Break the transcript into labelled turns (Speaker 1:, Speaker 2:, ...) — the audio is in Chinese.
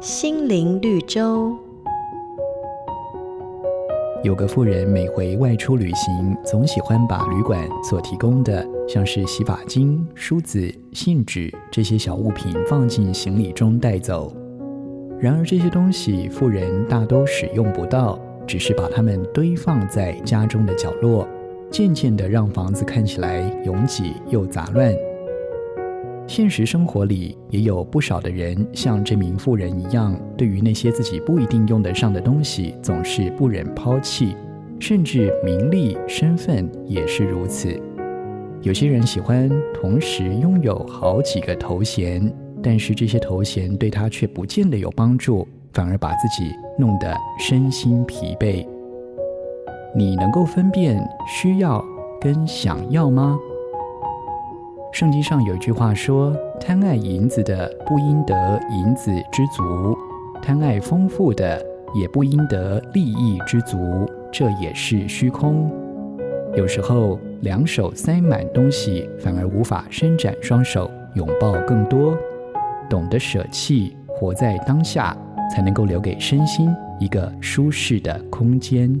Speaker 1: 心灵绿洲。
Speaker 2: 有个妇人每回外出旅行，总喜欢把旅馆所提供的，像是洗发精、梳子、信纸这些小物品放进行李中带走。然而这些东西，妇人大都使用不到，只是把它们堆放在家中的角落，渐渐的让房子看起来拥挤又杂乱。现实生活里也有不少的人像这名妇人一样，对于那些自己不一定用得上的东西，总是不忍抛弃，甚至名利身份也是如此。有些人喜欢同时拥有好几个头衔，但是这些头衔对他却不见得有帮助，反而把自己弄得身心疲惫。你能够分辨需要跟想要吗？圣经上有一句话说：“贪爱银子的，不应得银子之足；贪爱丰富的，也不应得利益之足。这也是虚空。有时候，两手塞满东西，反而无法伸展双手拥抱更多。懂得舍弃，活在当下，才能够留给身心一个舒适的空间。”